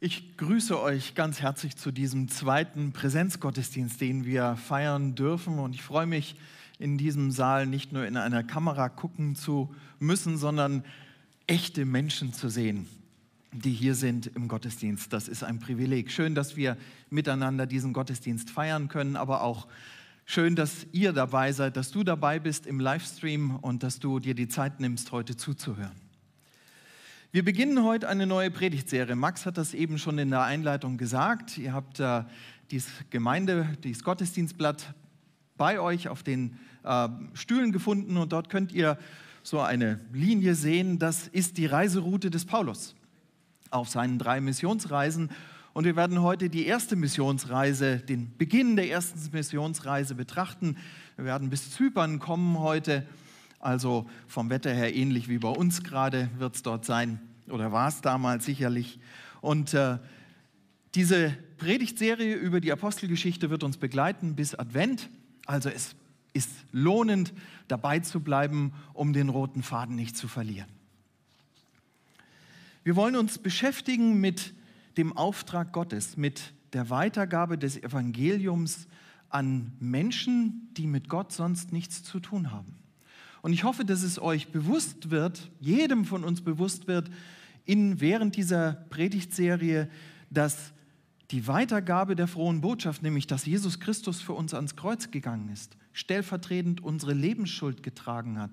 Ich grüße euch ganz herzlich zu diesem zweiten Präsenzgottesdienst, den wir feiern dürfen. Und ich freue mich, in diesem Saal nicht nur in einer Kamera gucken zu müssen, sondern echte Menschen zu sehen, die hier sind im Gottesdienst. Das ist ein Privileg. Schön, dass wir miteinander diesen Gottesdienst feiern können, aber auch schön, dass ihr dabei seid, dass du dabei bist im Livestream und dass du dir die Zeit nimmst, heute zuzuhören. Wir beginnen heute eine neue Predigtserie. Max hat das eben schon in der Einleitung gesagt. Ihr habt äh, dieses Gemeinde, dieses Gottesdienstblatt bei euch auf den äh, Stühlen gefunden und dort könnt ihr so eine Linie sehen. Das ist die Reiseroute des Paulus auf seinen drei Missionsreisen. Und wir werden heute die erste Missionsreise, den Beginn der ersten Missionsreise betrachten. Wir werden bis Zypern kommen heute also vom Wetter her ähnlich wie bei uns gerade wird es dort sein oder war es damals sicherlich. Und äh, diese Predigtserie über die Apostelgeschichte wird uns begleiten bis Advent. Also es ist lohnend, dabei zu bleiben, um den roten Faden nicht zu verlieren. Wir wollen uns beschäftigen mit dem Auftrag Gottes, mit der Weitergabe des Evangeliums an Menschen, die mit Gott sonst nichts zu tun haben. Und ich hoffe, dass es euch bewusst wird, jedem von uns bewusst wird, in, während dieser Predigtserie, dass die Weitergabe der frohen Botschaft, nämlich dass Jesus Christus für uns ans Kreuz gegangen ist, stellvertretend unsere Lebensschuld getragen hat,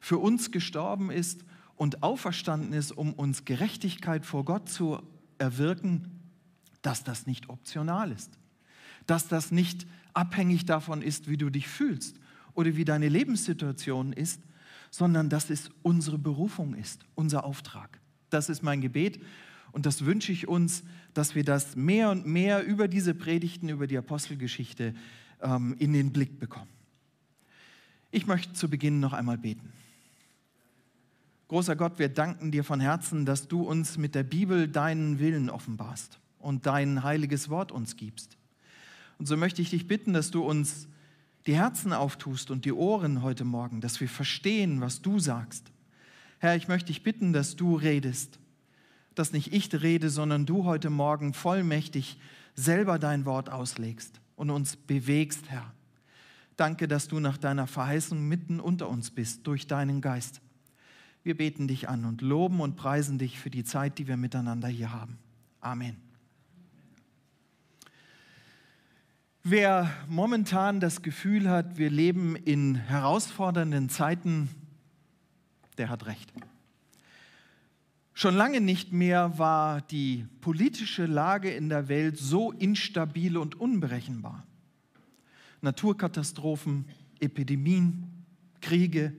für uns gestorben ist und auferstanden ist, um uns Gerechtigkeit vor Gott zu erwirken, dass das nicht optional ist, dass das nicht abhängig davon ist, wie du dich fühlst, oder wie deine Lebenssituation ist, sondern dass es unsere Berufung ist, unser Auftrag. Das ist mein Gebet und das wünsche ich uns, dass wir das mehr und mehr über diese Predigten, über die Apostelgeschichte ähm, in den Blick bekommen. Ich möchte zu Beginn noch einmal beten. Großer Gott, wir danken dir von Herzen, dass du uns mit der Bibel deinen Willen offenbarst und dein heiliges Wort uns gibst. Und so möchte ich dich bitten, dass du uns die Herzen auftust und die Ohren heute Morgen, dass wir verstehen, was du sagst. Herr, ich möchte dich bitten, dass du redest, dass nicht ich rede, sondern du heute Morgen vollmächtig selber dein Wort auslegst und uns bewegst, Herr. Danke, dass du nach deiner Verheißung mitten unter uns bist durch deinen Geist. Wir beten dich an und loben und preisen dich für die Zeit, die wir miteinander hier haben. Amen. Wer momentan das Gefühl hat, wir leben in herausfordernden Zeiten, der hat recht. Schon lange nicht mehr war die politische Lage in der Welt so instabil und unberechenbar. Naturkatastrophen, Epidemien, Kriege,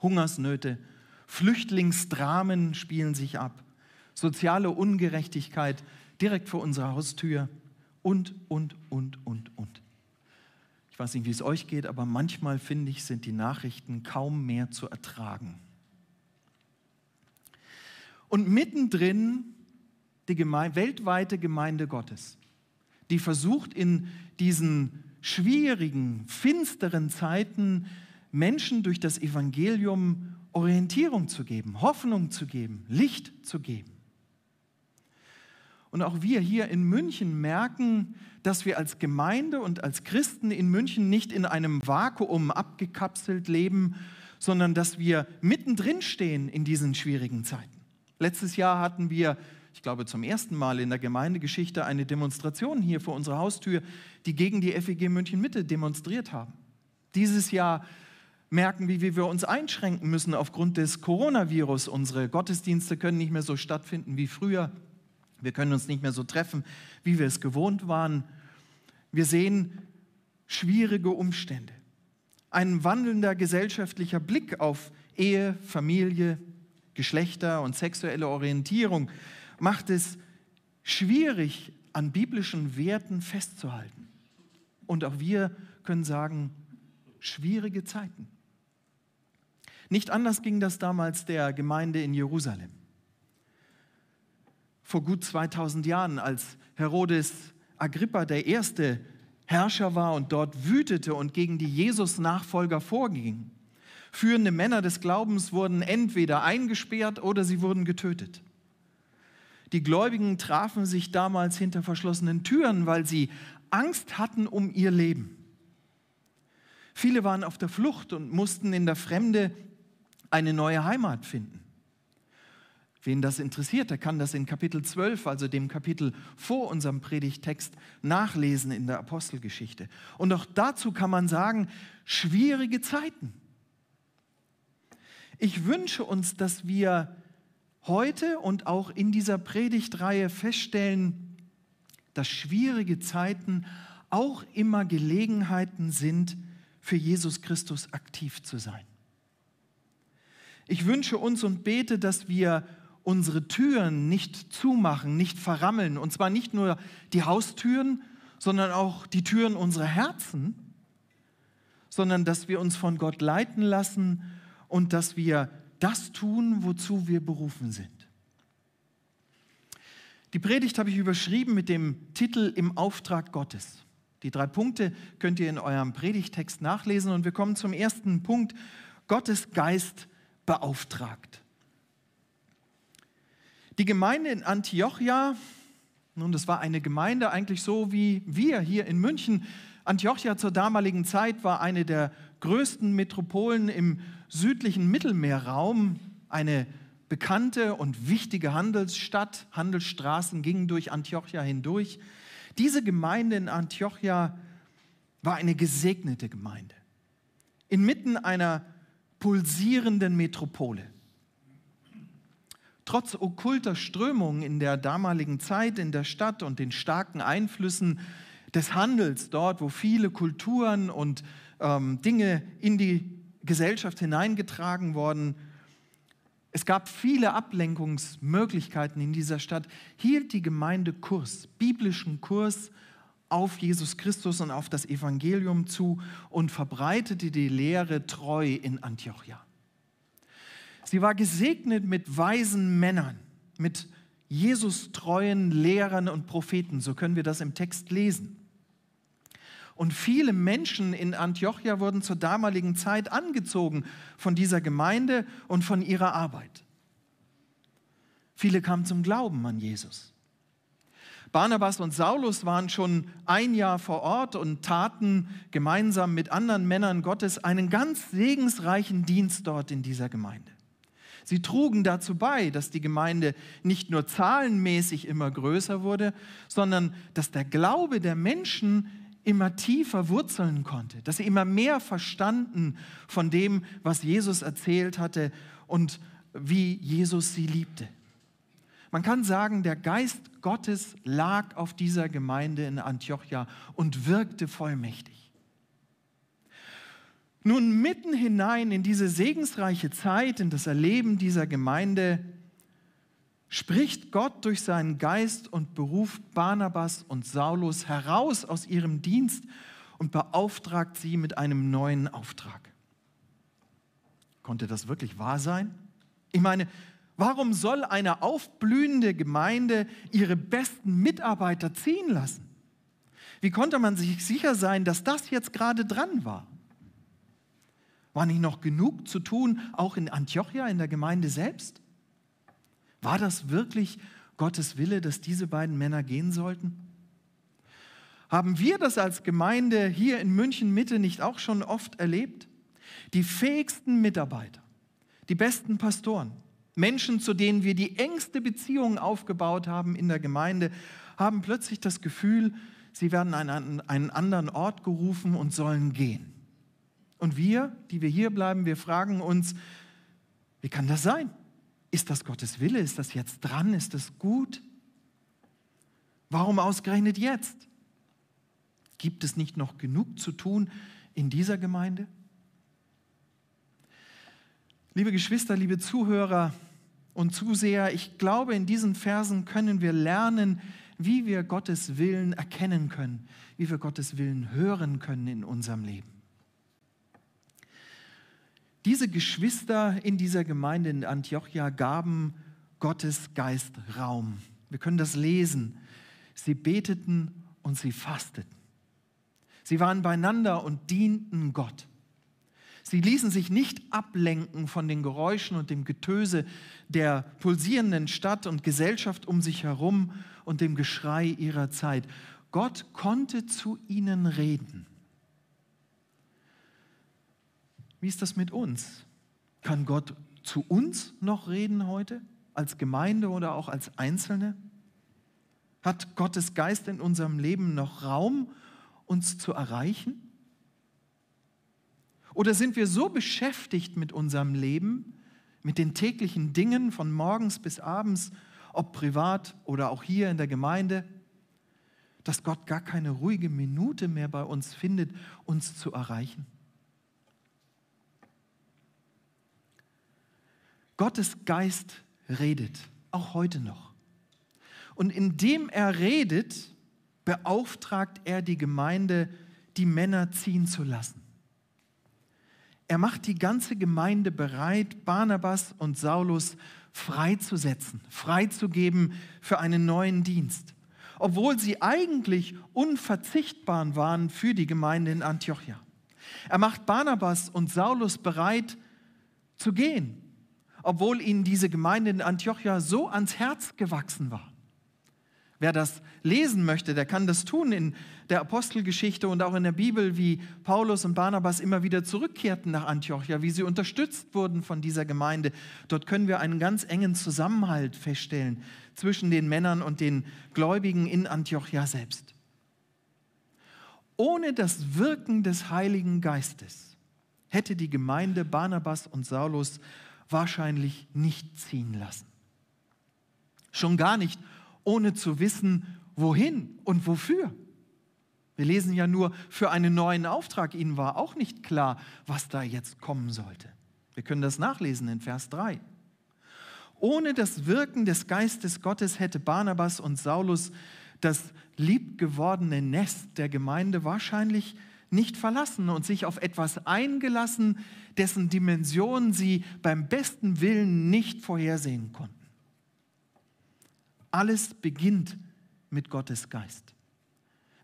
Hungersnöte, Flüchtlingsdramen spielen sich ab, soziale Ungerechtigkeit direkt vor unserer Haustür und, und, und, und, und. Ich weiß nicht, wie es euch geht, aber manchmal finde ich, sind die Nachrichten kaum mehr zu ertragen. Und mittendrin die Gemeinde, weltweite Gemeinde Gottes, die versucht in diesen schwierigen, finsteren Zeiten Menschen durch das Evangelium Orientierung zu geben, Hoffnung zu geben, Licht zu geben. Und auch wir hier in München merken, dass wir als Gemeinde und als Christen in München nicht in einem Vakuum abgekapselt leben, sondern dass wir mittendrin stehen in diesen schwierigen Zeiten. Letztes Jahr hatten wir, ich glaube zum ersten Mal in der Gemeindegeschichte, eine Demonstration hier vor unserer Haustür, die gegen die FEG München Mitte demonstriert haben. Dieses Jahr merken wir, wie wir uns einschränken müssen aufgrund des Coronavirus. Unsere Gottesdienste können nicht mehr so stattfinden wie früher. Wir können uns nicht mehr so treffen, wie wir es gewohnt waren. Wir sehen schwierige Umstände. Ein wandelnder gesellschaftlicher Blick auf Ehe, Familie, Geschlechter und sexuelle Orientierung macht es schwierig, an biblischen Werten festzuhalten. Und auch wir können sagen, schwierige Zeiten. Nicht anders ging das damals der Gemeinde in Jerusalem vor gut 2000 Jahren, als Herodes Agrippa der erste Herrscher war und dort wütete und gegen die Jesus-Nachfolger vorging. Führende Männer des Glaubens wurden entweder eingesperrt oder sie wurden getötet. Die Gläubigen trafen sich damals hinter verschlossenen Türen, weil sie Angst hatten um ihr Leben. Viele waren auf der Flucht und mussten in der Fremde eine neue Heimat finden. Wen das interessiert, der kann das in Kapitel 12, also dem Kapitel vor unserem Predigtext, nachlesen in der Apostelgeschichte. Und auch dazu kann man sagen, schwierige Zeiten. Ich wünsche uns, dass wir heute und auch in dieser Predigtreihe feststellen, dass schwierige Zeiten auch immer Gelegenheiten sind, für Jesus Christus aktiv zu sein. Ich wünsche uns und bete, dass wir unsere Türen nicht zumachen, nicht verrammeln, und zwar nicht nur die Haustüren, sondern auch die Türen unserer Herzen, sondern dass wir uns von Gott leiten lassen und dass wir das tun, wozu wir berufen sind. Die Predigt habe ich überschrieben mit dem Titel Im Auftrag Gottes. Die drei Punkte könnt ihr in eurem Predigtext nachlesen und wir kommen zum ersten Punkt. Gottes Geist beauftragt. Die Gemeinde in Antiochia, nun, das war eine Gemeinde eigentlich so wie wir hier in München. Antiochia zur damaligen Zeit war eine der größten Metropolen im südlichen Mittelmeerraum, eine bekannte und wichtige Handelsstadt. Handelsstraßen gingen durch Antiochia hindurch. Diese Gemeinde in Antiochia war eine gesegnete Gemeinde. Inmitten einer pulsierenden Metropole. Trotz okkulter Strömungen in der damaligen Zeit in der Stadt und den starken Einflüssen des Handels dort, wo viele Kulturen und ähm, Dinge in die Gesellschaft hineingetragen wurden, es gab viele Ablenkungsmöglichkeiten in dieser Stadt, hielt die Gemeinde Kurs, biblischen Kurs auf Jesus Christus und auf das Evangelium zu und verbreitete die Lehre treu in Antiochia. Sie war gesegnet mit weisen Männern, mit Jesus treuen Lehrern und Propheten, so können wir das im Text lesen. Und viele Menschen in Antiochia wurden zur damaligen Zeit angezogen von dieser Gemeinde und von ihrer Arbeit. Viele kamen zum Glauben an Jesus. Barnabas und Saulus waren schon ein Jahr vor Ort und taten gemeinsam mit anderen Männern Gottes einen ganz segensreichen Dienst dort in dieser Gemeinde. Sie trugen dazu bei, dass die Gemeinde nicht nur zahlenmäßig immer größer wurde, sondern dass der Glaube der Menschen immer tiefer wurzeln konnte, dass sie immer mehr verstanden von dem, was Jesus erzählt hatte und wie Jesus sie liebte. Man kann sagen, der Geist Gottes lag auf dieser Gemeinde in Antiochia und wirkte vollmächtig. Nun mitten hinein in diese segensreiche Zeit, in das Erleben dieser Gemeinde, spricht Gott durch seinen Geist und beruft Barnabas und Saulus heraus aus ihrem Dienst und beauftragt sie mit einem neuen Auftrag. Konnte das wirklich wahr sein? Ich meine, warum soll eine aufblühende Gemeinde ihre besten Mitarbeiter ziehen lassen? Wie konnte man sich sicher sein, dass das jetzt gerade dran war? War nicht noch genug zu tun, auch in Antiochia, in der Gemeinde selbst? War das wirklich Gottes Wille, dass diese beiden Männer gehen sollten? Haben wir das als Gemeinde hier in München Mitte nicht auch schon oft erlebt? Die fähigsten Mitarbeiter, die besten Pastoren, Menschen, zu denen wir die engste Beziehung aufgebaut haben in der Gemeinde, haben plötzlich das Gefühl, sie werden an einen anderen Ort gerufen und sollen gehen. Und wir, die wir hier bleiben, wir fragen uns, wie kann das sein? Ist das Gottes Wille? Ist das jetzt dran? Ist das gut? Warum ausgerechnet jetzt? Gibt es nicht noch genug zu tun in dieser Gemeinde? Liebe Geschwister, liebe Zuhörer und Zuseher, ich glaube, in diesen Versen können wir lernen, wie wir Gottes Willen erkennen können, wie wir Gottes Willen hören können in unserem Leben. Diese Geschwister in dieser Gemeinde in Antiochia gaben Gottes Geist Raum. Wir können das lesen. Sie beteten und sie fasteten. Sie waren beieinander und dienten Gott. Sie ließen sich nicht ablenken von den Geräuschen und dem Getöse der pulsierenden Stadt und Gesellschaft um sich herum und dem Geschrei ihrer Zeit. Gott konnte zu ihnen reden. Wie ist das mit uns? Kann Gott zu uns noch reden heute, als Gemeinde oder auch als Einzelne? Hat Gottes Geist in unserem Leben noch Raum, uns zu erreichen? Oder sind wir so beschäftigt mit unserem Leben, mit den täglichen Dingen von morgens bis abends, ob privat oder auch hier in der Gemeinde, dass Gott gar keine ruhige Minute mehr bei uns findet, uns zu erreichen? Gottes Geist redet, auch heute noch. Und indem er redet, beauftragt er die Gemeinde, die Männer ziehen zu lassen. Er macht die ganze Gemeinde bereit, Barnabas und Saulus freizusetzen, freizugeben für einen neuen Dienst, obwohl sie eigentlich unverzichtbar waren für die Gemeinde in Antiochia. Er macht Barnabas und Saulus bereit zu gehen, obwohl ihnen diese Gemeinde in Antiochia so ans Herz gewachsen war. Wer das lesen möchte, der kann das tun in der Apostelgeschichte und auch in der Bibel, wie Paulus und Barnabas immer wieder zurückkehrten nach Antiochia, wie sie unterstützt wurden von dieser Gemeinde. Dort können wir einen ganz engen Zusammenhalt feststellen zwischen den Männern und den Gläubigen in Antiochia selbst. Ohne das Wirken des Heiligen Geistes hätte die Gemeinde Barnabas und Saulus wahrscheinlich nicht ziehen lassen. Schon gar nicht, ohne zu wissen, wohin und wofür. Wir lesen ja nur für einen neuen Auftrag. Ihnen war auch nicht klar, was da jetzt kommen sollte. Wir können das nachlesen in Vers 3. Ohne das Wirken des Geistes Gottes hätte Barnabas und Saulus das liebgewordene Nest der Gemeinde wahrscheinlich nicht verlassen und sich auf etwas eingelassen, dessen Dimension sie beim besten Willen nicht vorhersehen konnten. Alles beginnt mit Gottes Geist,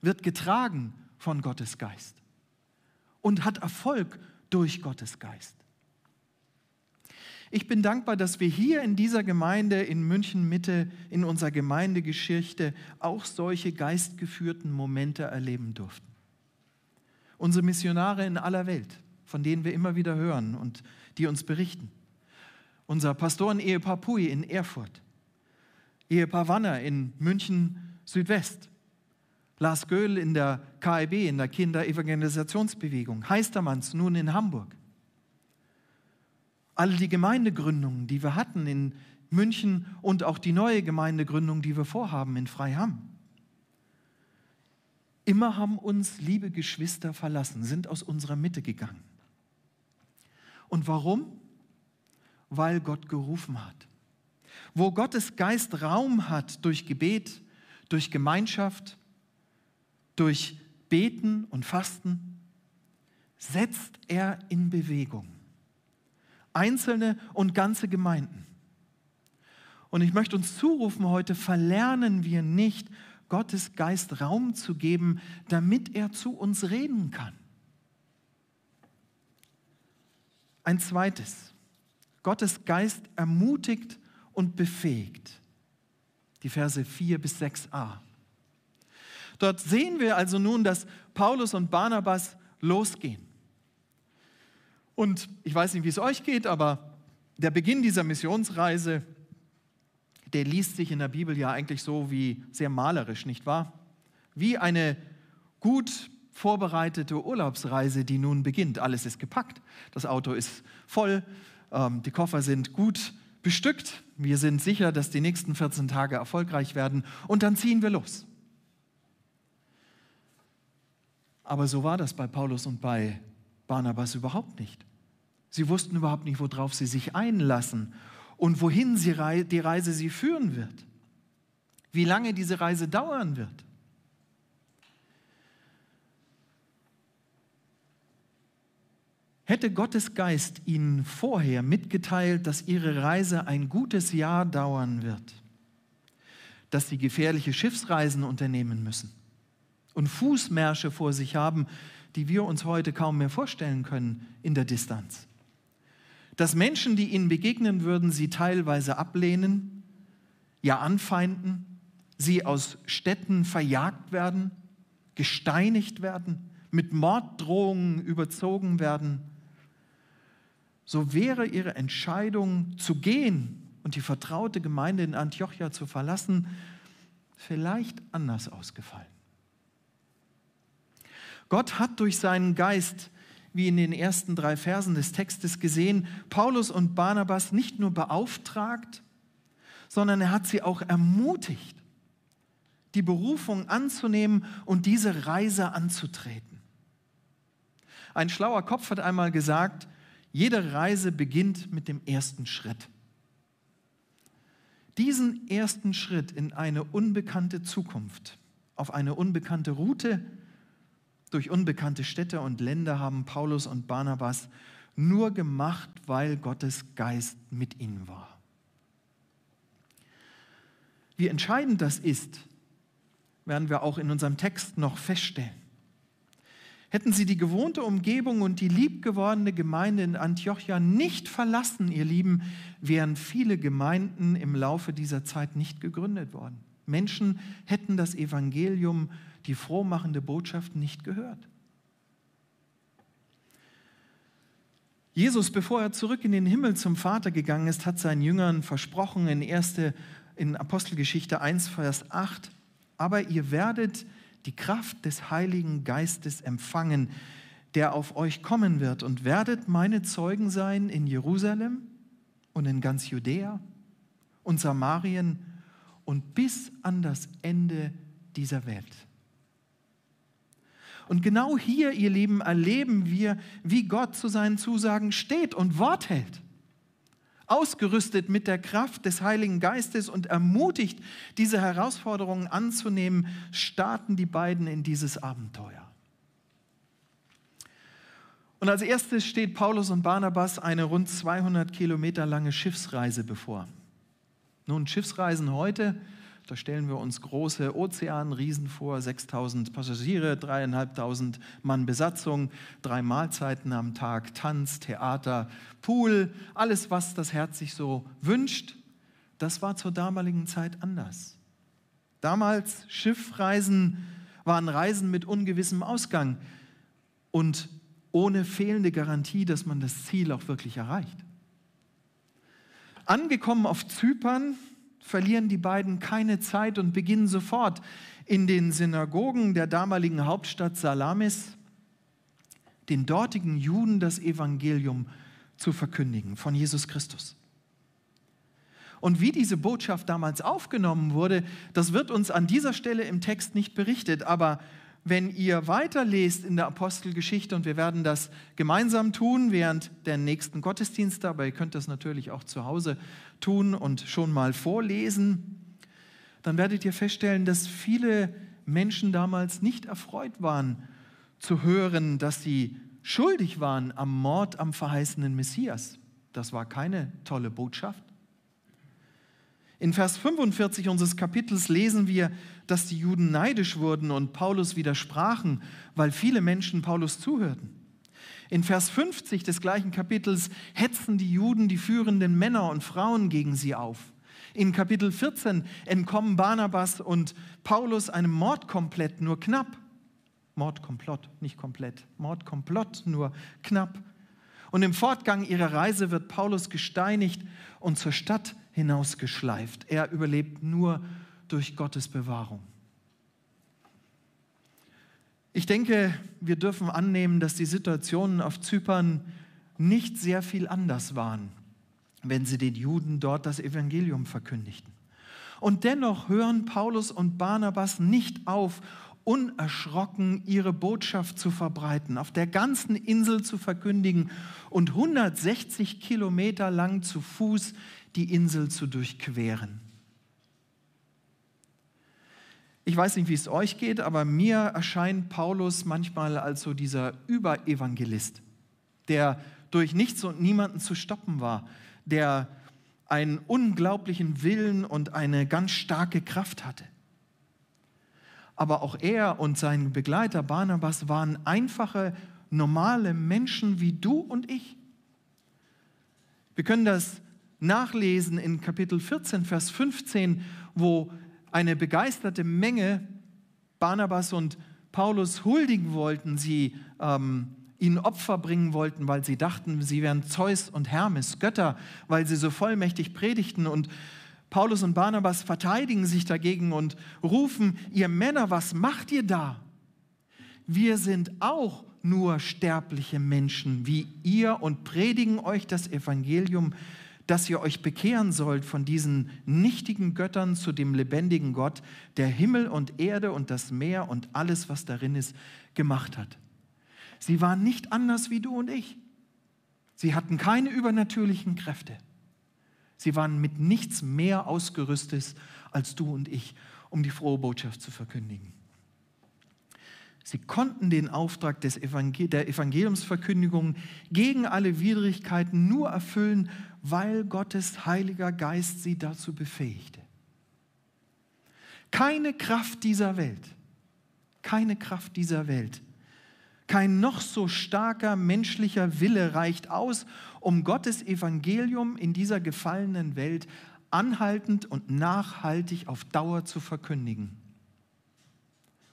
wird getragen von Gottes Geist und hat Erfolg durch Gottes Geist. Ich bin dankbar, dass wir hier in dieser Gemeinde in München Mitte, in unserer Gemeindegeschichte auch solche geistgeführten Momente erleben durften. Unsere Missionare in aller Welt, von denen wir immer wieder hören und die uns berichten. Unser Pastoren-Ehepaar Pui in Erfurt. Ehepaar Wanner in München Südwest. Lars Göhl in der KIB, in der Kinderevangelisationsbewegung. Heistermanns nun in Hamburg. All die Gemeindegründungen, die wir hatten in München und auch die neue Gemeindegründung, die wir vorhaben in Freiham. Immer haben uns liebe Geschwister verlassen, sind aus unserer Mitte gegangen. Und warum? Weil Gott gerufen hat. Wo Gottes Geist Raum hat durch Gebet, durch Gemeinschaft, durch Beten und Fasten, setzt er in Bewegung. Einzelne und ganze Gemeinden. Und ich möchte uns zurufen heute, verlernen wir nicht, Gottes Geist Raum zu geben, damit er zu uns reden kann. Ein zweites. Gottes Geist ermutigt und befähigt. Die Verse 4 bis 6a. Dort sehen wir also nun, dass Paulus und Barnabas losgehen. Und ich weiß nicht, wie es euch geht, aber der Beginn dieser Missionsreise, der liest sich in der Bibel ja eigentlich so wie sehr malerisch, nicht wahr? Wie eine gut vorbereitete Urlaubsreise, die nun beginnt. Alles ist gepackt, das Auto ist voll, ähm, die Koffer sind gut bestückt. Wir sind sicher, dass die nächsten 14 Tage erfolgreich werden und dann ziehen wir los. Aber so war das bei Paulus und bei Barnabas überhaupt nicht. Sie wussten überhaupt nicht, worauf sie sich einlassen und wohin sie, die Reise sie führen wird, wie lange diese Reise dauern wird. Hätte Gottes Geist ihnen vorher mitgeteilt, dass ihre Reise ein gutes Jahr dauern wird, dass sie gefährliche Schiffsreisen unternehmen müssen und Fußmärsche vor sich haben, die wir uns heute kaum mehr vorstellen können in der Distanz. Dass Menschen, die ihnen begegnen würden, sie teilweise ablehnen, ja anfeinden, sie aus Städten verjagt werden, gesteinigt werden, mit Morddrohungen überzogen werden, so wäre ihre Entscheidung zu gehen und die vertraute Gemeinde in Antiochia zu verlassen, vielleicht anders ausgefallen. Gott hat durch seinen Geist, wie in den ersten drei Versen des Textes gesehen, Paulus und Barnabas nicht nur beauftragt, sondern er hat sie auch ermutigt, die Berufung anzunehmen und diese Reise anzutreten. Ein schlauer Kopf hat einmal gesagt, jede Reise beginnt mit dem ersten Schritt. Diesen ersten Schritt in eine unbekannte Zukunft, auf eine unbekannte Route, durch unbekannte Städte und Länder haben Paulus und Barnabas nur gemacht, weil Gottes Geist mit ihnen war. Wie entscheidend das ist, werden wir auch in unserem Text noch feststellen. Hätten sie die gewohnte Umgebung und die liebgewordene Gemeinde in Antiochia nicht verlassen, ihr Lieben, wären viele Gemeinden im Laufe dieser Zeit nicht gegründet worden. Menschen hätten das Evangelium, die frohmachende Botschaft nicht gehört. Jesus, bevor er zurück in den Himmel zum Vater gegangen ist, hat seinen Jüngern versprochen in, erste, in Apostelgeschichte 1, Vers 8, aber ihr werdet die Kraft des Heiligen Geistes empfangen, der auf euch kommen wird und werdet meine Zeugen sein in Jerusalem und in ganz Judäa und Samarien und bis an das Ende dieser Welt. Und genau hier, ihr Lieben, erleben wir, wie Gott zu seinen Zusagen steht und Wort hält ausgerüstet mit der Kraft des Heiligen Geistes und ermutigt, diese Herausforderungen anzunehmen, starten die beiden in dieses Abenteuer. Und als erstes steht Paulus und Barnabas eine rund 200 Kilometer lange Schiffsreise bevor. Nun, Schiffsreisen heute da stellen wir uns große Ozeanriesen vor, 6000 Passagiere, dreieinhalbtausend Mann Besatzung, drei Mahlzeiten am Tag, Tanz, Theater, Pool, alles, was das Herz sich so wünscht. Das war zur damaligen Zeit anders. Damals Schiffreisen waren Reisen mit ungewissem Ausgang und ohne fehlende Garantie, dass man das Ziel auch wirklich erreicht. Angekommen auf Zypern verlieren die beiden keine Zeit und beginnen sofort in den Synagogen der damaligen Hauptstadt Salamis den dortigen Juden das Evangelium zu verkündigen von Jesus Christus. Und wie diese Botschaft damals aufgenommen wurde, das wird uns an dieser Stelle im Text nicht berichtet, aber wenn ihr weiterlest in der Apostelgeschichte, und wir werden das gemeinsam tun während der nächsten Gottesdienste, aber ihr könnt das natürlich auch zu Hause tun und schon mal vorlesen, dann werdet ihr feststellen, dass viele Menschen damals nicht erfreut waren zu hören, dass sie schuldig waren am Mord am verheißenen Messias. Das war keine tolle Botschaft. In Vers 45 unseres Kapitels lesen wir, dass die Juden neidisch wurden und Paulus widersprachen, weil viele Menschen Paulus zuhörten. In Vers 50 des gleichen Kapitels hetzen die Juden die führenden Männer und Frauen gegen sie auf. In Kapitel 14 entkommen Barnabas und Paulus einem Mordkomplett nur knapp. Mordkomplott, nicht komplett. Mordkomplott nur knapp. Und im Fortgang ihrer Reise wird Paulus gesteinigt und zur Stadt hinausgeschleift. Er überlebt nur durch Gottes Bewahrung. Ich denke, wir dürfen annehmen, dass die Situationen auf Zypern nicht sehr viel anders waren, wenn sie den Juden dort das Evangelium verkündigten. Und dennoch hören Paulus und Barnabas nicht auf, unerschrocken ihre Botschaft zu verbreiten, auf der ganzen Insel zu verkündigen und 160 Kilometer lang zu Fuß die Insel zu durchqueren. Ich weiß nicht, wie es euch geht, aber mir erscheint Paulus manchmal als so dieser Überevangelist, der durch nichts und niemanden zu stoppen war, der einen unglaublichen Willen und eine ganz starke Kraft hatte. aber auch er und sein Begleiter Barnabas waren einfache, normale Menschen wie du und ich. Wir können das nachlesen in Kapitel 14, Vers 15, wo eine begeisterte Menge Barnabas und Paulus huldigen wollten, sie ähm, ihnen Opfer bringen wollten, weil sie dachten, sie wären Zeus und Hermes, Götter, weil sie so vollmächtig predigten. Und Paulus und Barnabas verteidigen sich dagegen und rufen, ihr Männer, was macht ihr da? Wir sind auch nur sterbliche Menschen wie ihr und predigen euch das Evangelium, dass ihr euch bekehren sollt von diesen nichtigen Göttern zu dem lebendigen Gott, der Himmel und Erde und das Meer und alles, was darin ist, gemacht hat. Sie waren nicht anders wie du und ich. Sie hatten keine übernatürlichen Kräfte. Sie waren mit nichts mehr ausgerüstet als du und ich, um die frohe Botschaft zu verkündigen. Sie konnten den Auftrag des Evangel der Evangeliumsverkündigung gegen alle Widrigkeiten nur erfüllen, weil Gottes Heiliger Geist sie dazu befähigte. Keine Kraft dieser Welt, keine Kraft dieser Welt, kein noch so starker menschlicher Wille reicht aus, um Gottes Evangelium in dieser gefallenen Welt anhaltend und nachhaltig auf Dauer zu verkündigen.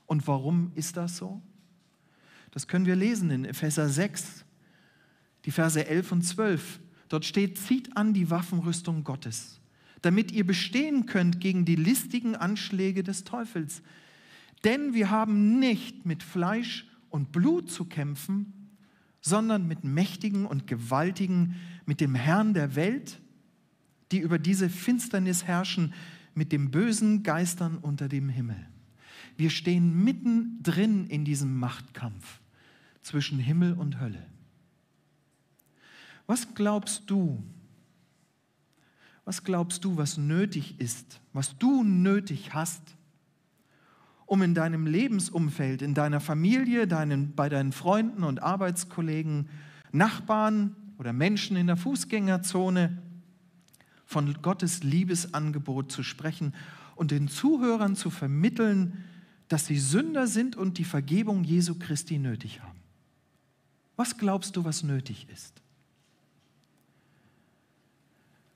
Und warum ist das so? Das können wir lesen in Epheser 6, die Verse 11 und 12. Dort steht, zieht an die Waffenrüstung Gottes, damit ihr bestehen könnt gegen die listigen Anschläge des Teufels. Denn wir haben nicht mit Fleisch und Blut zu kämpfen, sondern mit Mächtigen und Gewaltigen, mit dem Herrn der Welt, die über diese Finsternis herrschen, mit den bösen Geistern unter dem Himmel. Wir stehen mittendrin in diesem Machtkampf zwischen Himmel und Hölle. Was glaubst du? Was glaubst du, was nötig ist, was du nötig hast, um in deinem Lebensumfeld, in deiner Familie, deinen, bei deinen Freunden und Arbeitskollegen, Nachbarn oder Menschen in der Fußgängerzone von Gottes Liebesangebot zu sprechen und den Zuhörern zu vermitteln, dass sie Sünder sind und die Vergebung Jesu Christi nötig haben. Was glaubst du, was nötig ist?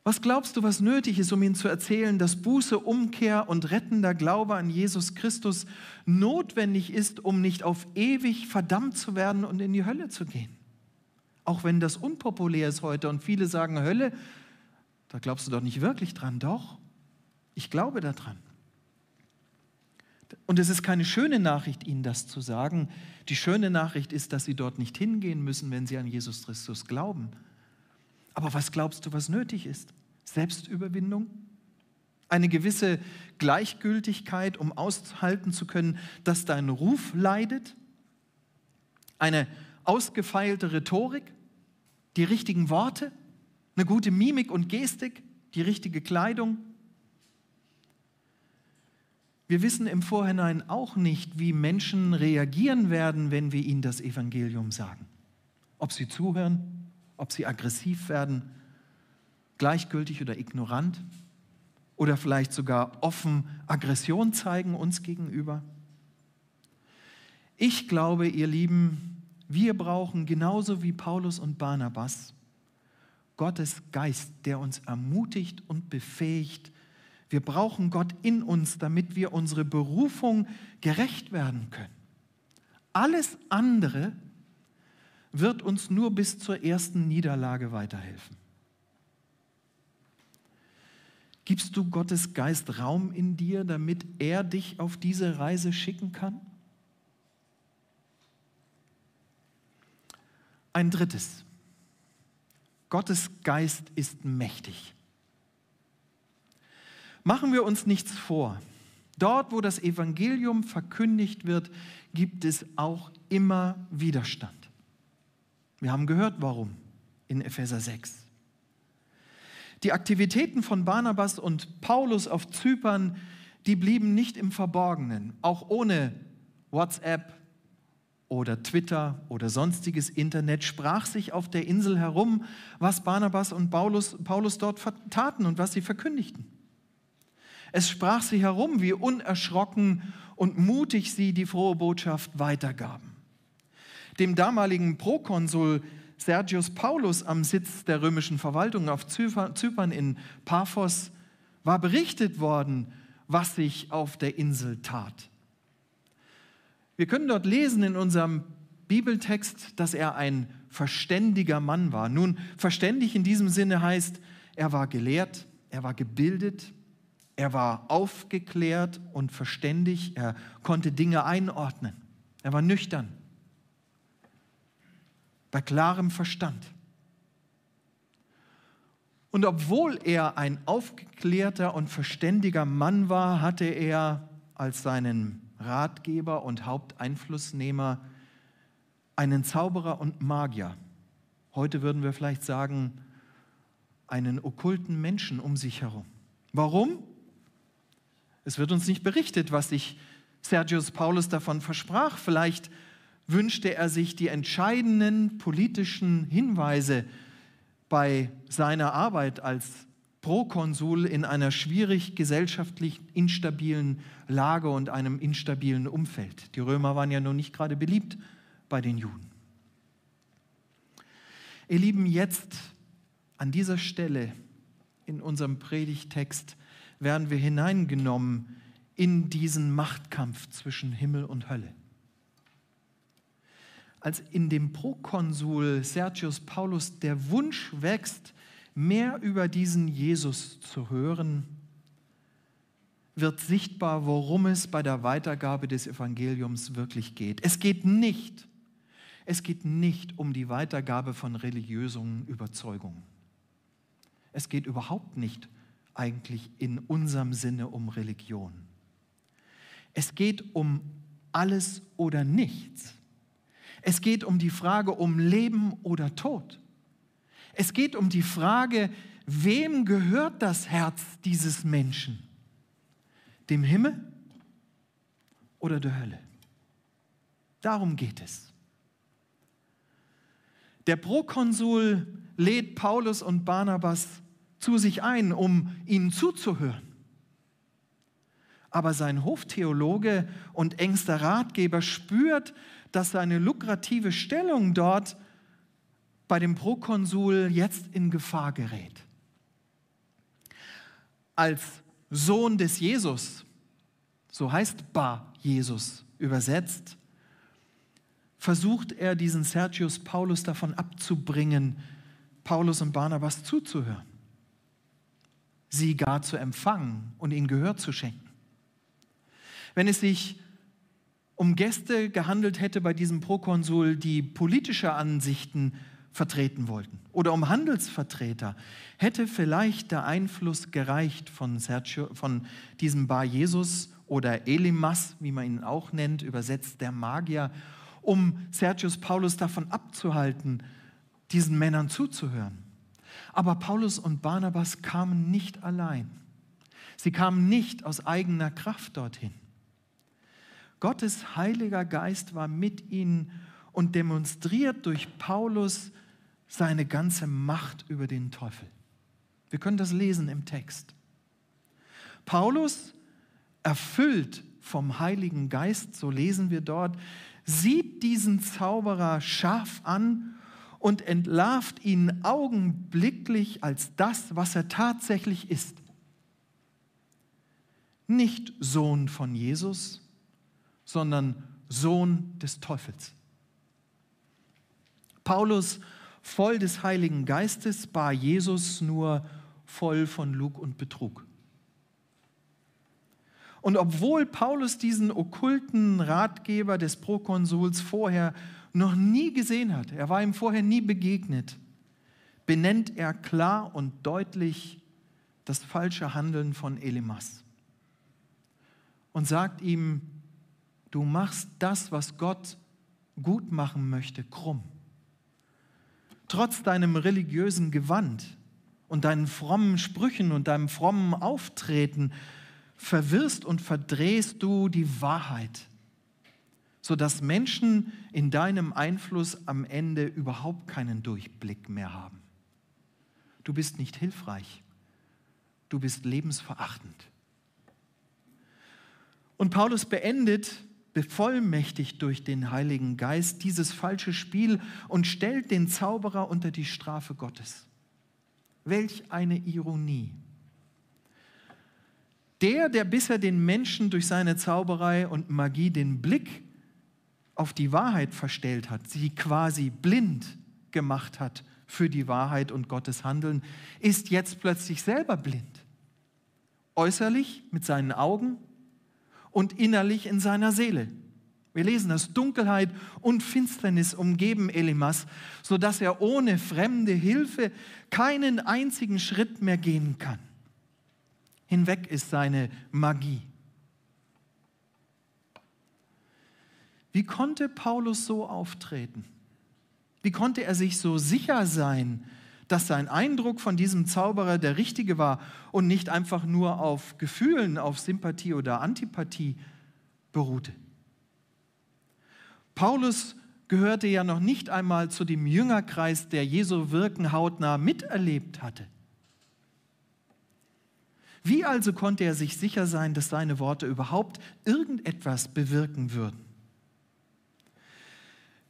Was glaubst du, was nötig ist, um ihnen zu erzählen, dass Buße, Umkehr und rettender Glaube an Jesus Christus notwendig ist, um nicht auf ewig verdammt zu werden und in die Hölle zu gehen? Auch wenn das unpopulär ist heute und viele sagen Hölle, da glaubst du doch nicht wirklich dran. Doch, ich glaube daran. Und es ist keine schöne Nachricht, Ihnen das zu sagen. Die schöne Nachricht ist, dass Sie dort nicht hingehen müssen, wenn Sie an Jesus Christus glauben. Aber was glaubst du, was nötig ist? Selbstüberwindung? Eine gewisse Gleichgültigkeit, um aushalten zu können, dass dein Ruf leidet? Eine ausgefeilte Rhetorik? Die richtigen Worte? Eine gute Mimik und Gestik? Die richtige Kleidung? Wir wissen im Vorhinein auch nicht, wie Menschen reagieren werden, wenn wir ihnen das Evangelium sagen. Ob sie zuhören, ob sie aggressiv werden, gleichgültig oder ignorant oder vielleicht sogar offen Aggression zeigen uns gegenüber. Ich glaube, ihr Lieben, wir brauchen genauso wie Paulus und Barnabas Gottes Geist, der uns ermutigt und befähigt, wir brauchen Gott in uns, damit wir unsere Berufung gerecht werden können. Alles andere wird uns nur bis zur ersten Niederlage weiterhelfen. Gibst du Gottes Geist Raum in dir, damit er dich auf diese Reise schicken kann? Ein drittes. Gottes Geist ist mächtig. Machen wir uns nichts vor. Dort, wo das Evangelium verkündigt wird, gibt es auch immer Widerstand. Wir haben gehört, warum in Epheser 6. Die Aktivitäten von Barnabas und Paulus auf Zypern, die blieben nicht im Verborgenen, auch ohne WhatsApp oder Twitter oder sonstiges Internet sprach sich auf der Insel herum, was Barnabas und Paulus, Paulus dort taten und was sie verkündigten. Es sprach sich herum, wie unerschrocken und mutig sie die frohe Botschaft weitergaben. Dem damaligen Prokonsul Sergius Paulus am Sitz der römischen Verwaltung auf Zypern in Paphos war berichtet worden, was sich auf der Insel tat. Wir können dort lesen in unserem Bibeltext, dass er ein verständiger Mann war. Nun, verständig in diesem Sinne heißt, er war gelehrt, er war gebildet, er war aufgeklärt und verständig, er konnte Dinge einordnen, er war nüchtern, bei klarem Verstand. Und obwohl er ein aufgeklärter und verständiger Mann war, hatte er als seinen Ratgeber und Haupteinflussnehmer einen Zauberer und Magier. Heute würden wir vielleicht sagen, einen okkulten Menschen um sich herum. Warum? Es wird uns nicht berichtet, was sich Sergius Paulus davon versprach. Vielleicht wünschte er sich die entscheidenden politischen Hinweise bei seiner Arbeit als Prokonsul in einer schwierig gesellschaftlich instabilen Lage und einem instabilen Umfeld. Die Römer waren ja nun nicht gerade beliebt bei den Juden. Ihr Lieben, jetzt an dieser Stelle in unserem Predigtext werden wir hineingenommen in diesen Machtkampf zwischen Himmel und Hölle als in dem Prokonsul Sergius Paulus der Wunsch wächst, mehr über diesen Jesus zu hören, wird sichtbar, worum es bei der Weitergabe des Evangeliums wirklich geht. Es geht nicht, es geht nicht um die Weitergabe von religiösen Überzeugungen. Es geht überhaupt nicht eigentlich in unserem Sinne um Religion. Es geht um alles oder nichts. Es geht um die Frage um Leben oder Tod. Es geht um die Frage, wem gehört das Herz dieses Menschen? Dem Himmel oder der Hölle? Darum geht es. Der Prokonsul lädt Paulus und Barnabas zu sich ein, um ihnen zuzuhören. Aber sein Hoftheologe und engster Ratgeber spürt, dass seine lukrative Stellung dort bei dem Prokonsul jetzt in Gefahr gerät. Als Sohn des Jesus, so heißt Bar Jesus übersetzt, versucht er diesen Sergius Paulus davon abzubringen, Paulus und Barnabas zuzuhören, sie gar zu empfangen und ihnen Gehör zu schenken. Wenn es sich um Gäste gehandelt hätte bei diesem Prokonsul, die politische Ansichten vertreten wollten, oder um Handelsvertreter, hätte vielleicht der Einfluss gereicht von, Sergio, von diesem Bar Jesus oder Elimas, wie man ihn auch nennt, übersetzt der Magier, um Sergius Paulus davon abzuhalten, diesen Männern zuzuhören. Aber Paulus und Barnabas kamen nicht allein. Sie kamen nicht aus eigener Kraft dorthin. Gottes Heiliger Geist war mit ihnen und demonstriert durch Paulus seine ganze Macht über den Teufel. Wir können das lesen im Text. Paulus, erfüllt vom Heiligen Geist, so lesen wir dort, sieht diesen Zauberer scharf an und entlarvt ihn augenblicklich als das, was er tatsächlich ist. Nicht Sohn von Jesus, sondern Sohn des Teufels. Paulus, voll des Heiligen Geistes, bar Jesus nur voll von Lug und Betrug. Und obwohl Paulus diesen okkulten Ratgeber des Prokonsuls vorher noch nie gesehen hat, er war ihm vorher nie begegnet, benennt er klar und deutlich das falsche Handeln von Elimas. Und sagt ihm, Du machst das, was Gott gut machen möchte, krumm. Trotz deinem religiösen Gewand und deinen frommen Sprüchen und deinem frommen Auftreten verwirrst und verdrehst du die Wahrheit, sodass Menschen in deinem Einfluss am Ende überhaupt keinen Durchblick mehr haben. Du bist nicht hilfreich, du bist lebensverachtend. Und Paulus beendet, bevollmächtigt durch den Heiligen Geist, dieses falsche Spiel und stellt den Zauberer unter die Strafe Gottes. Welch eine Ironie. Der, der bisher den Menschen durch seine Zauberei und Magie den Blick auf die Wahrheit verstellt hat, sie quasi blind gemacht hat für die Wahrheit und Gottes Handeln, ist jetzt plötzlich selber blind. Äußerlich mit seinen Augen und innerlich in seiner Seele. Wir lesen, dass Dunkelheit und Finsternis umgeben Elimas, sodass er ohne fremde Hilfe keinen einzigen Schritt mehr gehen kann. Hinweg ist seine Magie. Wie konnte Paulus so auftreten? Wie konnte er sich so sicher sein, dass sein Eindruck von diesem Zauberer der richtige war und nicht einfach nur auf Gefühlen, auf Sympathie oder Antipathie beruhte? Paulus gehörte ja noch nicht einmal zu dem Jüngerkreis, der Jesu Wirken hautnah miterlebt hatte. Wie also konnte er sich sicher sein, dass seine Worte überhaupt irgendetwas bewirken würden?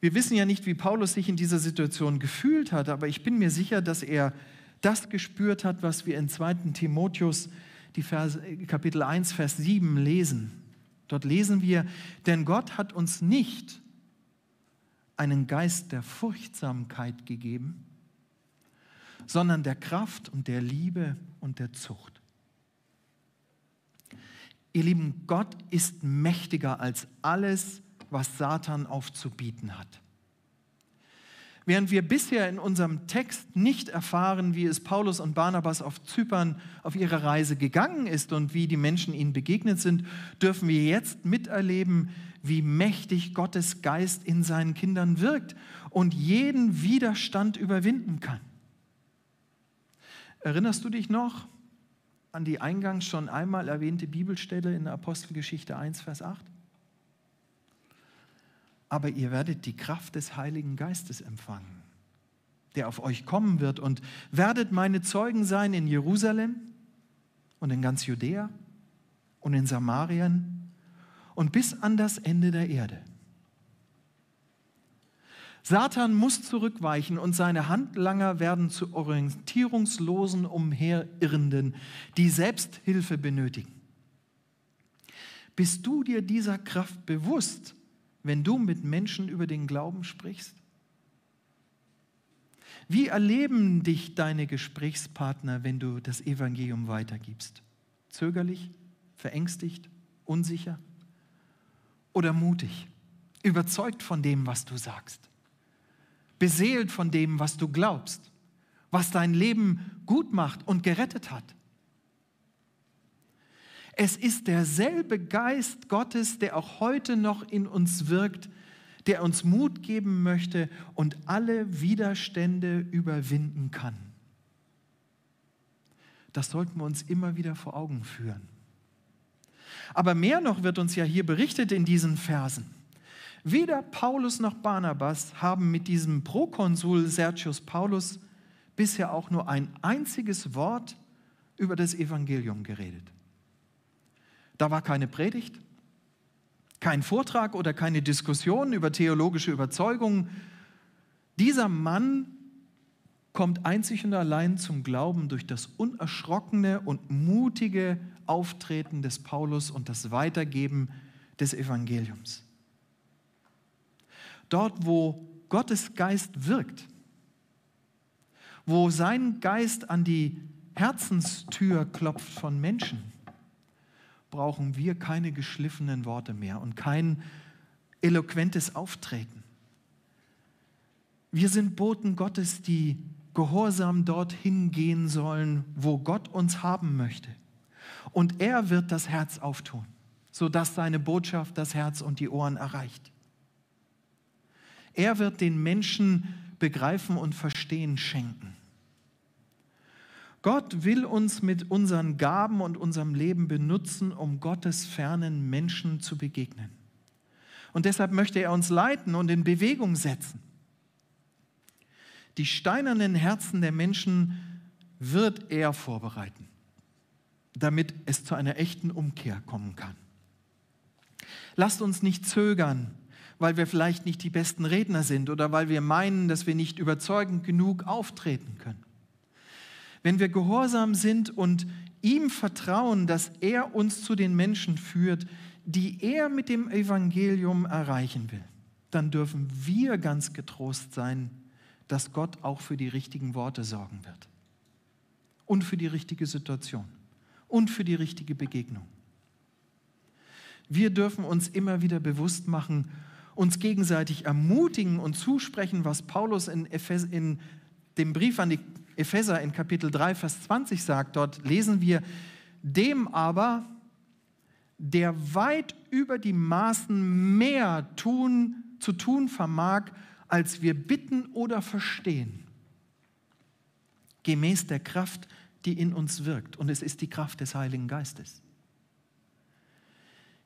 Wir wissen ja nicht, wie Paulus sich in dieser Situation gefühlt hat, aber ich bin mir sicher, dass er das gespürt hat, was wir in 2. Timotheus, die Verse, Kapitel 1, Vers 7 lesen. Dort lesen wir, denn Gott hat uns nicht einen Geist der Furchtsamkeit gegeben, sondern der Kraft und der Liebe und der Zucht. Ihr Lieben, Gott ist mächtiger als alles, was Satan aufzubieten hat. Während wir bisher in unserem Text nicht erfahren, wie es Paulus und Barnabas auf Zypern auf ihrer Reise gegangen ist und wie die Menschen ihnen begegnet sind, dürfen wir jetzt miterleben, wie mächtig Gottes Geist in seinen Kindern wirkt und jeden Widerstand überwinden kann. Erinnerst du dich noch an die eingangs schon einmal erwähnte Bibelstelle in der Apostelgeschichte 1, Vers 8? Aber ihr werdet die Kraft des Heiligen Geistes empfangen, der auf euch kommen wird und werdet meine Zeugen sein in Jerusalem und in ganz Judäa und in Samarien und bis an das Ende der Erde. Satan muss zurückweichen und seine Handlanger werden zu orientierungslosen Umherirrenden, die Selbsthilfe benötigen. Bist du dir dieser Kraft bewusst wenn du mit Menschen über den Glauben sprichst? Wie erleben dich deine Gesprächspartner, wenn du das Evangelium weitergibst? Zögerlich, verängstigt, unsicher oder mutig, überzeugt von dem, was du sagst, beseelt von dem, was du glaubst, was dein Leben gut macht und gerettet hat? Es ist derselbe Geist Gottes, der auch heute noch in uns wirkt, der uns Mut geben möchte und alle Widerstände überwinden kann. Das sollten wir uns immer wieder vor Augen führen. Aber mehr noch wird uns ja hier berichtet in diesen Versen. Weder Paulus noch Barnabas haben mit diesem Prokonsul Sergius Paulus bisher auch nur ein einziges Wort über das Evangelium geredet. Da war keine Predigt, kein Vortrag oder keine Diskussion über theologische Überzeugungen. Dieser Mann kommt einzig und allein zum Glauben durch das unerschrockene und mutige Auftreten des Paulus und das Weitergeben des Evangeliums. Dort, wo Gottes Geist wirkt, wo sein Geist an die Herzenstür klopft von Menschen, brauchen wir keine geschliffenen Worte mehr und kein eloquentes Auftreten. Wir sind Boten Gottes, die gehorsam dorthin gehen sollen, wo Gott uns haben möchte. Und er wird das Herz auftun, sodass seine Botschaft das Herz und die Ohren erreicht. Er wird den Menschen begreifen und verstehen schenken. Gott will uns mit unseren Gaben und unserem Leben benutzen, um Gottes fernen Menschen zu begegnen. Und deshalb möchte er uns leiten und in Bewegung setzen. Die steinernen Herzen der Menschen wird er vorbereiten, damit es zu einer echten Umkehr kommen kann. Lasst uns nicht zögern, weil wir vielleicht nicht die besten Redner sind oder weil wir meinen, dass wir nicht überzeugend genug auftreten können. Wenn wir gehorsam sind und ihm vertrauen, dass er uns zu den Menschen führt, die er mit dem Evangelium erreichen will, dann dürfen wir ganz getrost sein, dass Gott auch für die richtigen Worte sorgen wird und für die richtige Situation und für die richtige Begegnung. Wir dürfen uns immer wieder bewusst machen, uns gegenseitig ermutigen und zusprechen, was Paulus in, Ephes in dem Brief an die Epheser in Kapitel 3, Vers 20 sagt. Dort lesen wir, dem aber, der weit über die Maßen mehr tun, zu tun vermag, als wir bitten oder verstehen, gemäß der Kraft, die in uns wirkt. Und es ist die Kraft des Heiligen Geistes.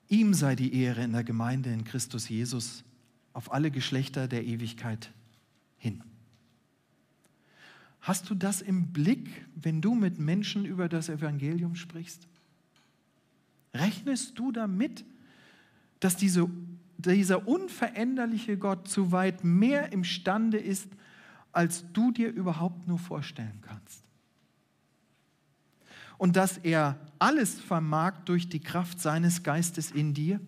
Ihm sei die Ehre in der Gemeinde in Christus Jesus auf alle Geschlechter der Ewigkeit hin. Hast du das im Blick, wenn du mit Menschen über das Evangelium sprichst? Rechnest du damit, dass diese, dieser unveränderliche Gott zu weit mehr imstande ist, als du dir überhaupt nur vorstellen kannst? Und dass er alles vermag durch die Kraft seines Geistes in dir?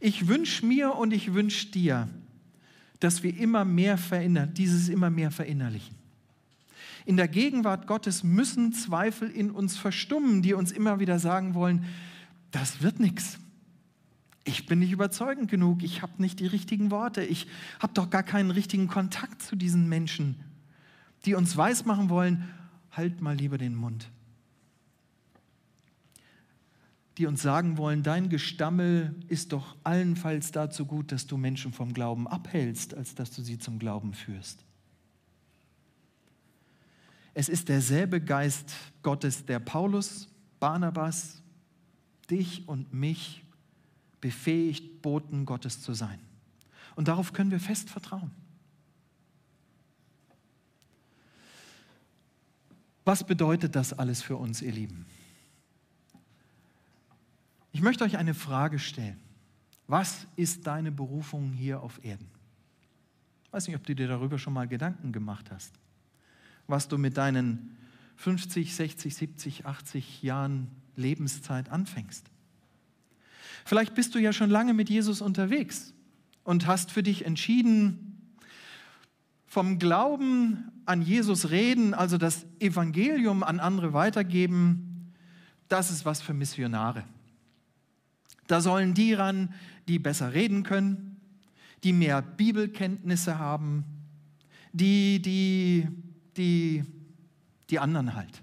Ich wünsche mir und ich wünsche dir, dass wir immer mehr verinnerlichen, dieses immer mehr verinnerlichen. In der Gegenwart Gottes müssen Zweifel in uns verstummen, die uns immer wieder sagen wollen, das wird nichts. Ich bin nicht überzeugend genug, ich habe nicht die richtigen Worte, ich habe doch gar keinen richtigen Kontakt zu diesen Menschen, die uns weismachen wollen, halt mal lieber den Mund. Die uns sagen wollen, dein Gestammel ist doch allenfalls dazu gut, dass du Menschen vom Glauben abhältst, als dass du sie zum Glauben führst. Es ist derselbe Geist Gottes, der Paulus, Barnabas, dich und mich befähigt, Boten Gottes zu sein. Und darauf können wir fest vertrauen. Was bedeutet das alles für uns, ihr Lieben? Ich möchte euch eine Frage stellen. Was ist deine Berufung hier auf Erden? Ich weiß nicht, ob du dir darüber schon mal Gedanken gemacht hast was du mit deinen 50, 60, 70, 80 Jahren Lebenszeit anfängst. Vielleicht bist du ja schon lange mit Jesus unterwegs und hast für dich entschieden, vom Glauben an Jesus reden, also das Evangelium an andere weitergeben, das ist was für Missionare. Da sollen die ran, die besser reden können, die mehr Bibelkenntnisse haben, die, die die, die anderen halt.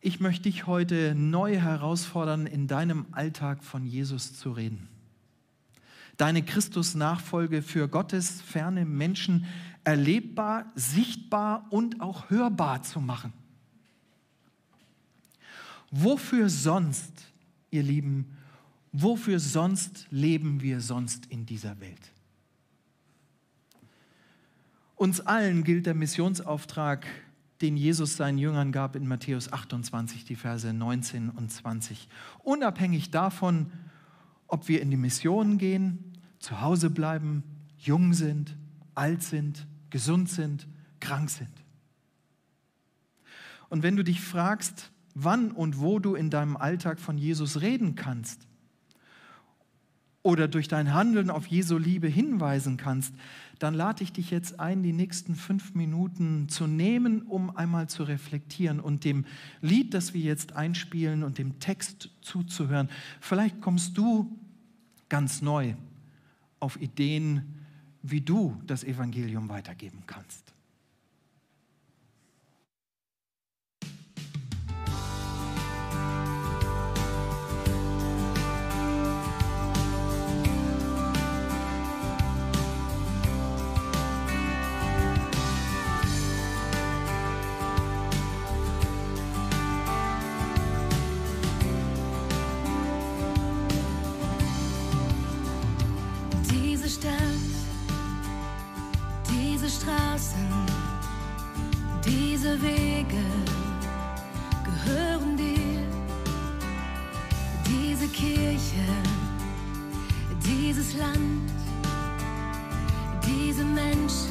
Ich möchte dich heute neu herausfordern, in deinem Alltag von Jesus zu reden. Deine Christus-Nachfolge für Gottes ferne Menschen erlebbar, sichtbar und auch hörbar zu machen. Wofür sonst, ihr Lieben, wofür sonst leben wir sonst in dieser Welt? Uns allen gilt der Missionsauftrag, den Jesus seinen Jüngern gab in Matthäus 28, die Verse 19 und 20. Unabhängig davon, ob wir in die Mission gehen, zu Hause bleiben, jung sind, alt sind, gesund sind, krank sind. Und wenn du dich fragst, wann und wo du in deinem Alltag von Jesus reden kannst oder durch dein Handeln auf Jesu Liebe hinweisen kannst, dann lade ich dich jetzt ein, die nächsten fünf Minuten zu nehmen, um einmal zu reflektieren und dem Lied, das wir jetzt einspielen und dem Text zuzuhören. Vielleicht kommst du ganz neu auf Ideen, wie du das Evangelium weitergeben kannst. Wege gehören dir. Diese Kirche, dieses Land, diese Menschen.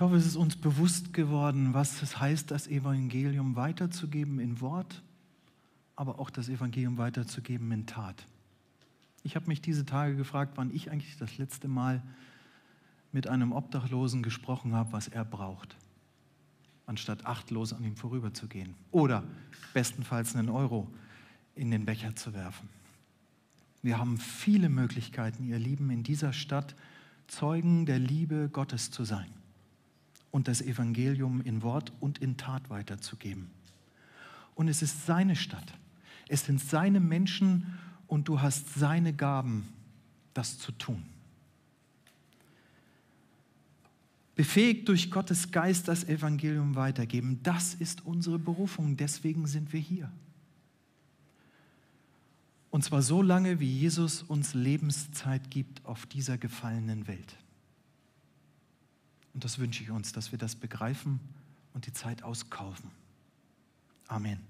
Ich hoffe, es ist uns bewusst geworden, was es heißt, das Evangelium weiterzugeben in Wort, aber auch das Evangelium weiterzugeben in Tat. Ich habe mich diese Tage gefragt, wann ich eigentlich das letzte Mal mit einem Obdachlosen gesprochen habe, was er braucht, anstatt achtlos an ihm vorüberzugehen oder bestenfalls einen Euro in den Becher zu werfen. Wir haben viele Möglichkeiten, ihr Lieben, in dieser Stadt Zeugen der Liebe Gottes zu sein und das Evangelium in Wort und in Tat weiterzugeben. und es ist seine Stadt. Es sind seine Menschen und du hast seine Gaben, das zu tun. Befähigt durch Gottes Geist das Evangelium weitergeben, das ist unsere Berufung, deswegen sind wir hier. Und zwar so lange, wie Jesus uns Lebenszeit gibt auf dieser gefallenen Welt. Und das wünsche ich uns, dass wir das begreifen und die Zeit auskaufen. Amen.